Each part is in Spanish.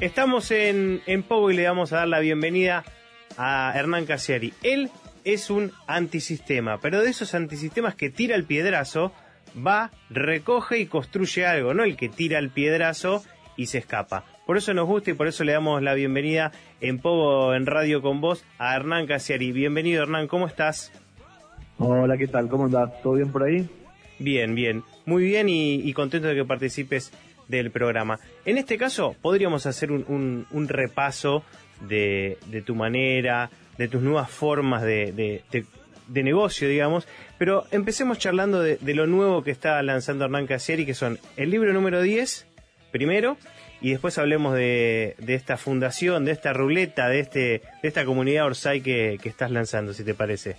Estamos en, en Pogo y le vamos a dar la bienvenida a Hernán Casiari. Él es un antisistema, pero de esos antisistemas que tira el piedrazo, va, recoge y construye algo, no el que tira el piedrazo y se escapa. Por eso nos gusta y por eso le damos la bienvenida en Pogo en Radio con vos a Hernán Casiari. Bienvenido Hernán, ¿cómo estás? Hola, ¿qué tal? ¿Cómo estás? ¿Todo bien por ahí? Bien, bien, muy bien y, contento de que participes del programa. En este caso, podríamos hacer un, repaso de, tu manera, de tus nuevas formas de, negocio, digamos, pero empecemos charlando de, lo nuevo que está lanzando Hernán Casieri, que son el libro número 10, primero, y después hablemos de, esta fundación, de esta ruleta, de, este, de esta comunidad Orsay que, que estás lanzando, si te parece.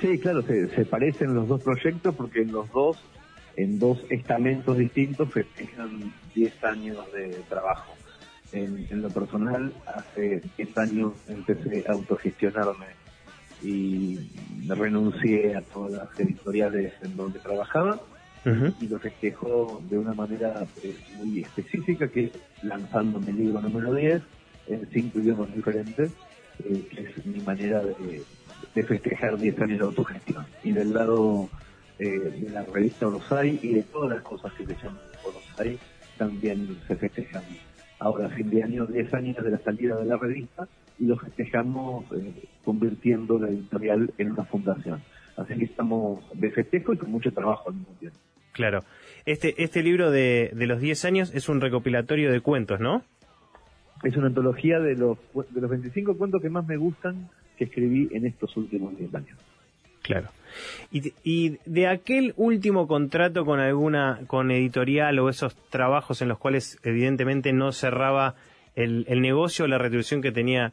Sí, claro, se, se parecen los dos proyectos porque los dos, en dos estamentos distintos, festejan 10 años de trabajo. En, lo personal, hace 10 años empecé a autogestionarme y renuncié a todas las editoriales en donde trabajaba y lo festejo de una manera eh, muy específica, que es lanzando mi libro número 10 en cinco idiomas diferentes, eh, que es mi manera de de festejar 10 años de autogestión. Y del lado eh, de la revista Orosai y de todas las cosas que se llaman Orosai, también se festejan. Ahora, fin de año, 10 años de la salida de la revista y lo festejamos eh, convirtiendo la editorial en una fundación. Así que estamos de festejo y con mucho trabajo al mismo tiempo. Claro. Este, este libro de, de los 10 años es un recopilatorio de cuentos, ¿no? Es una antología de los, de los 25 cuentos que más me gustan que escribí en estos últimos 10 años. Claro. Y, de aquel último contrato con alguna, con editorial o esos trabajos en los cuales evidentemente no cerraba el, negocio o la retribución que tenía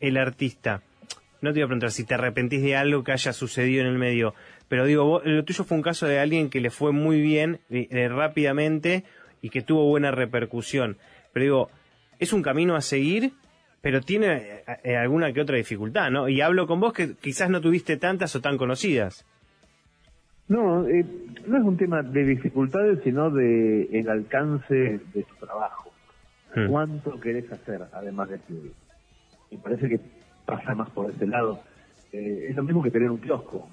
el artista, no te voy a preguntar si te arrepentís de algo que haya sucedido en el medio, pero digo, lo tuyo fue un caso de alguien que le fue muy bien eh, eh, rápidamente y que tuvo buena repercusión. Pero digo, ¿es un camino a seguir pero tiene eh, eh, alguna que otra dificultad, ¿no? Y hablo con vos que quizás no tuviste tantas o tan conocidas. No, eh, no es un tema de dificultades, sino de el alcance de tu trabajo. Hmm. ¿Cuánto querés hacer, además de escribir? Me parece que pasa más por ese lado. es lo mismo que tener un kiosco.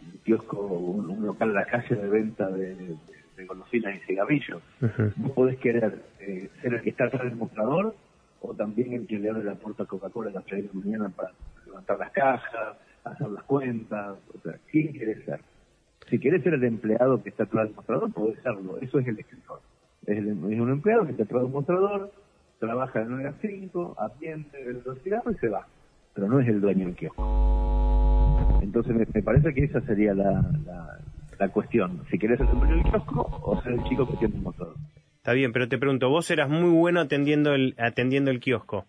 Un kiosco, un, local en la calle de venta de, golosinas y cigarrillos. Vos podés querer ser el que está atrás del mostrador o también el que le abre la puerta a Coca-Cola a las 3 de la mañana para levantar las cajas, hacer las cuentas, o sea, ¿quién quiere ser? Si quieres ser el empleado que está atrás del mostrador, puede serlo, eso es el escritor. Es, un empleado que está atrás del mostrador, trabaja de 9 a 5, atiende, el cigarros y se va, pero no es el dueño del kiosco. Entonces me, parece que esa sería la, la, cuestión, si quieres ser el dueño del kiosco o ser el chico que tiene un mostrador. Está bien, pero te pregunto, vos eras muy bueno atendiendo el, atendiendo el kiosco.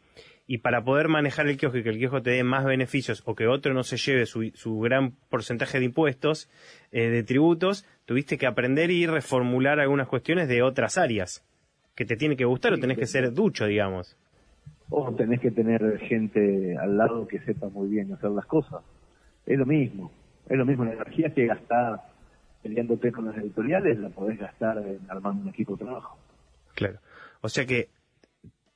Y para poder manejar el kiosco y que el kiosco te dé más beneficios o que otro no se lleve su, su gran porcentaje de impuestos, eh, de tributos, tuviste que aprender y reformular algunas cuestiones de otras áreas. Que te tiene que gustar o tenés que ser ducho, digamos. O tenés que tener gente al lado que sepa muy bien hacer las cosas. Es lo mismo. Es lo mismo la energía que gastar peleándote con las editoriales, la podés gastar en armando un equipo de trabajo. Claro. O sea que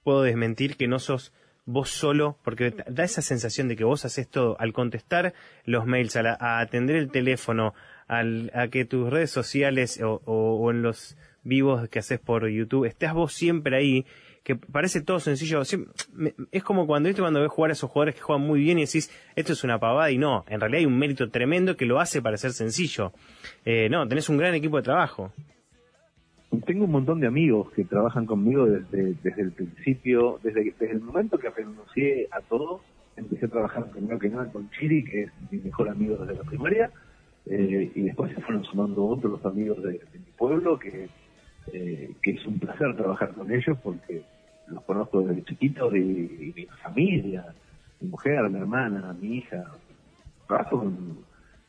puedo desmentir que no sos vos solo, porque da esa sensación de que vos haces todo al contestar los mails, a, atender el teléfono, a que tus redes sociales o, en los vivos que haces por YouTube, estás vos siempre ahí, que parece todo sencillo. es como cuando viste cuando ves jugar a esos jugadores que juegan muy bien y decís, esto es una pavada y no, en realidad hay un mérito tremendo que lo hace parecer sencillo. Eh, no, tenés un gran equipo de trabajo tengo un montón de amigos que trabajan conmigo desde, desde el principio, desde, desde el momento que renuncié a todo, empecé a trabajar primero que nada con Chiri, que es mi mejor amigo desde la primaria, eh, y después se fueron sumando otros amigos de, mi pueblo, que, eh, que es un placer trabajar con ellos porque los conozco desde chiquitos y, mi familia, mi mujer, mi hermana, mi hija, trabajo con,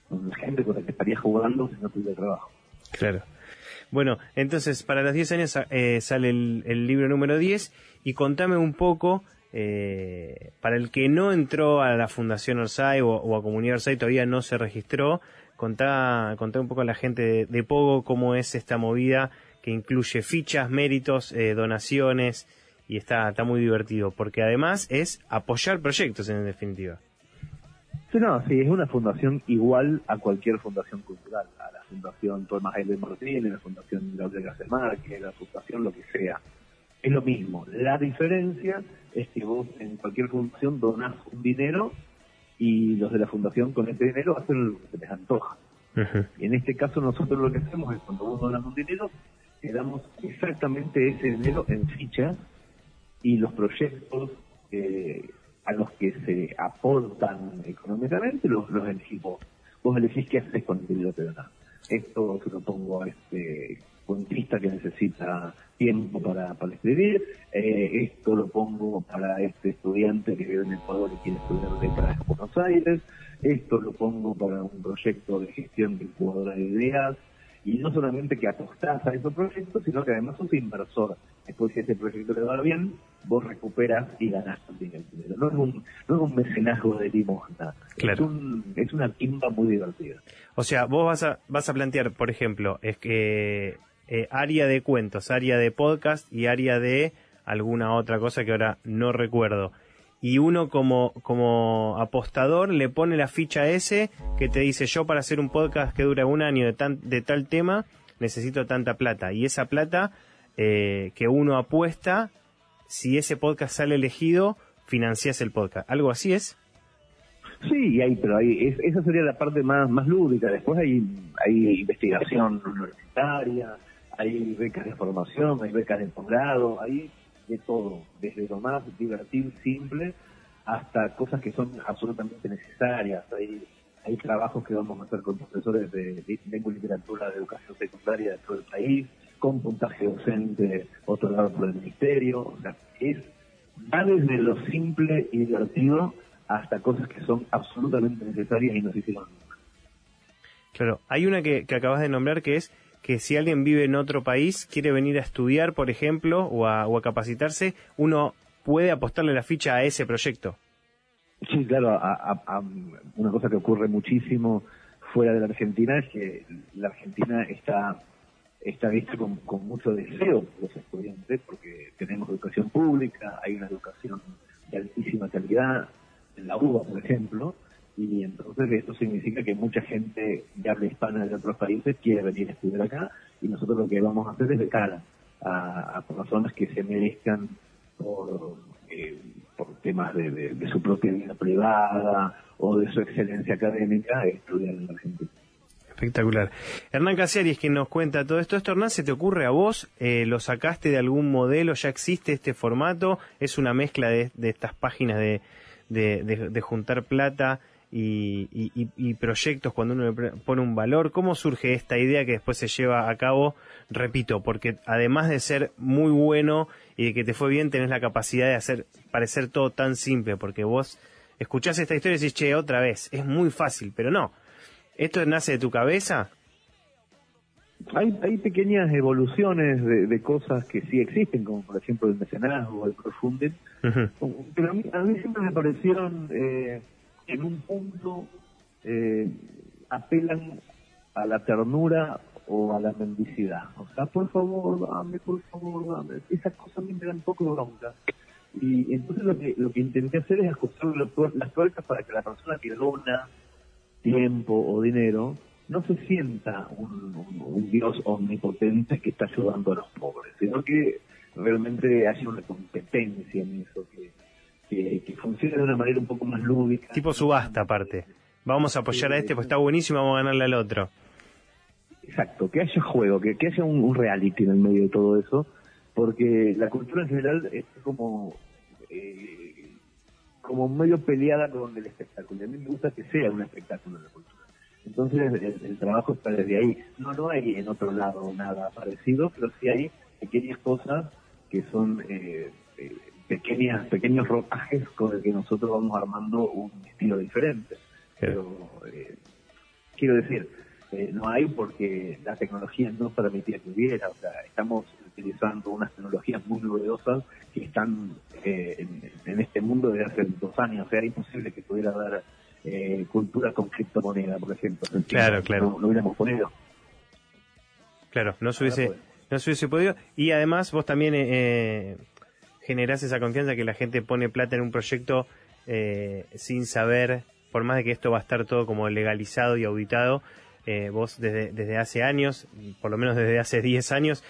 con gente con la que estaría jugando si no tuviera trabajo. Claro. Bueno, entonces para los 10 años eh, sale el, libro número 10 y contame un poco, eh, para el que no entró a la Fundación Orsay o, a Comunidad Orsay, todavía no se registró, contá, contá un poco a la gente de, Pogo cómo es esta movida que incluye fichas, méritos, eh, donaciones y está, está muy divertido, porque además es apoyar proyectos en definitiva. Sí, no, sí, es una fundación igual a cualquier fundación cultural, a la Fundación Tomás L. Martínez, la Fundación Gabriel García que la Fundación lo que sea. Es lo mismo. La diferencia es que vos en cualquier fundación donás un dinero y los de la fundación con ese dinero hacen lo que se les antoja. Y en este caso nosotros lo que hacemos es cuando vos donas un dinero, te damos exactamente ese dinero en fichas y los proyectos eh, a los que se aportan económicamente los, los elegís vos. Vos elegís qué haces con el dinero que donás. Esto lo pongo a este cuentista que necesita tiempo para, para escribir, eh, esto lo pongo para este estudiante que vive en Ecuador y quiere estudiar letras en Buenos Aires, esto lo pongo para un proyecto de gestión de de ideas, y no solamente que apostás a esos proyectos, sino que además sos inversor. Después si ese proyecto le va bien, vos recuperas y ganás también el dinero. No es un, no es un mecenazgo de limosna, es, un, es una timba muy divertida. O sea, vos vas a, vas a plantear, por ejemplo, es que eh, área de cuentos, área de podcast y área de alguna otra cosa que ahora no recuerdo. Y uno como, como apostador le pone la ficha ese que te dice yo para hacer un podcast que dura un año de, tan, de tal tema necesito tanta plata. Y esa plata eh, que uno apuesta, si ese podcast sale elegido, financias el podcast. ¿Algo así es? Sí, hay, pero hay, esa sería la parte más, más lúdica. Después hay, hay investigación universitaria, hay becas de formación, hay becas de posgrado, hay de todo, desde lo más divertido, simple, hasta cosas que son absolutamente necesarias. Hay, hay trabajos que vamos a hacer con profesores de, lengua y literatura de educación secundaria de todo el país, con puntaje docente otorgado por el ministerio. O sea, es, va desde lo simple y divertido hasta cosas que son absolutamente necesarias y no hicieron nunca. Claro, hay una que, que acabas de nombrar que es que si alguien vive en otro país, quiere venir a estudiar, por ejemplo, o a, capacitarse, uno puede apostarle la ficha a ese proyecto. Sí, claro, a, una cosa que ocurre muchísimo fuera de la Argentina es que la Argentina está está vista con, mucho deseo por los estudiantes porque tenemos educación pública, hay una educación de altísima calidad, en la UBA, por ejemplo, y entonces esto significa que mucha gente de habla hispana de otros países quiere venir a estudiar acá y nosotros lo que vamos a hacer es de cara a, personas que se merezcan por, eh, por temas de, su propia vida privada o de su excelencia académica estudiar en la Argentina. Espectacular. Hernán Caseris, quien nos cuenta todo esto. ¿Esto, Hernán, se te ocurre a vos? Eh, ¿Lo sacaste de algún modelo? ¿Ya existe este formato? ¿Es una mezcla de, estas páginas de, de juntar plata y, proyectos cuando uno le pone un valor. ¿Cómo surge esta idea que después se lleva a cabo? Repito, porque además de ser muy bueno y de que te fue bien, tenés la capacidad de hacer parecer todo tan simple, porque vos escuchás esta historia y decís, che, otra vez, es muy fácil, pero no. ¿Esto nace de tu cabeza? Hay, hay pequeñas evoluciones de, cosas que sí existen, como por ejemplo el mecenazgo, el profunding, pero a mí, a mí siempre me parecieron... Eh, en un punto eh, apelan a la ternura o a la mendicidad. O sea, por favor, dame, por favor, dame. Esas cosas me dan un poco bronca. Y entonces lo que, lo que intenté hacer es ajustar las tuercas para que la persona que dona tiempo o dinero no se sienta un, un, Dios omnipotente que está ayudando a los pobres, sino que realmente haya una competencia en eso, que, que, funcione de una manera un poco más lúdica. Tipo subasta aparte. Vamos a apoyar a este, pues está buenísimo, vamos a ganarle al otro. Exacto, que haya juego, que, que haya un, reality en el medio de todo eso, porque la cultura en general es como eh, como medio peleada con el espectáculo. A mí me gusta que sea un espectáculo la cultura. Entonces el, trabajo está desde ahí. No, no hay en otro lado nada parecido, pero sí hay pequeñas cosas que son eh, eh pequeñas, pequeños ropajes con el que nosotros vamos armando un estilo diferente. Pero eh, quiero decir, eh, no hay porque la tecnología no permitía que hubiera, o sea, estamos utilizando unas tecnologías muy novedosas que están eh, en, este mundo desde hace dos años, o sea, era imposible que pudiera haber cultura con criptomoneda, por ejemplo. Claro, claro. No, hubiéramos podido. Claro, no se hubiese, no se hubiese podido. Y además vos también generás esa confianza que la gente pone plata en un proyecto eh, sin saber, por más de que esto va a estar todo como legalizado y auditado, eh, vos desde, desde hace años, por lo menos desde hace 10 años,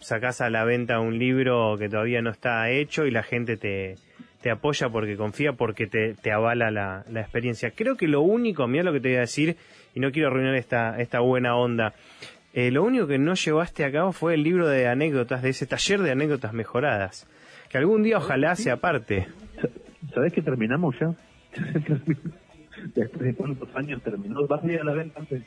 sacás a la venta un libro que todavía no está hecho y la gente te, te apoya porque confía, porque te, te avala la, la, experiencia. Creo que lo único, mira lo que te voy a decir, y no quiero arruinar esta, esta buena onda, eh, lo único que no llevaste a cabo fue el libro de anécdotas, de ese taller de anécdotas mejoradas, que algún día ojalá sea parte. ¿Sabés que terminamos ya? Después de cuántos años terminó, vas a ir a la venta antes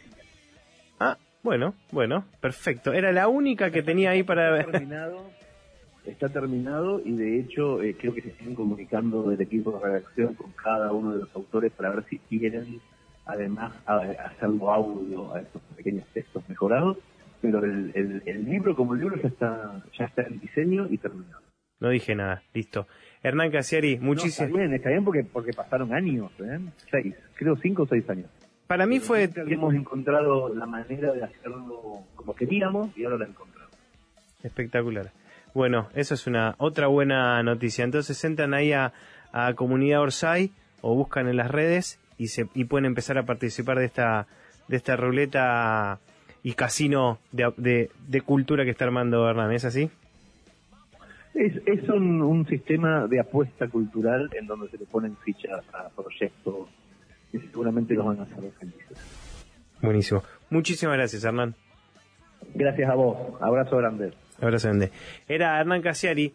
Ah, bueno, bueno, perfecto. Era la única que tenía ahí para... Terminado, está terminado y de hecho eh, creo que se siguen comunicando del equipo de redacción con cada uno de los autores para ver si quieren además hacerlo audio a estos pequeños textos mejorados, pero el, el, libro como el libro ya está, ya está en diseño y terminado. No dije nada, listo. Hernán Casiari, muchísimas... No, está bien, está bien porque, porque pasaron años, ¿eh? Seis, creo cinco o seis años. Para mí fue... Hemos encontrado la manera de hacerlo como queríamos y ahora la encontramos. Espectacular. Bueno, eso es una otra buena noticia. Entonces entran ahí a, a Comunidad Orsay o buscan en las redes y, se, y pueden empezar a participar de esta, de esta ruleta y casino de, de, cultura que está armando Hernán. ¿Es así? Es, es un, un, sistema de apuesta cultural en donde se le ponen fichas a proyectos y seguramente los van a hacer felices. Buenísimo. Muchísimas gracias, Hernán. Gracias a vos. Abrazo grande. Abrazo grande. Era Hernán Casiari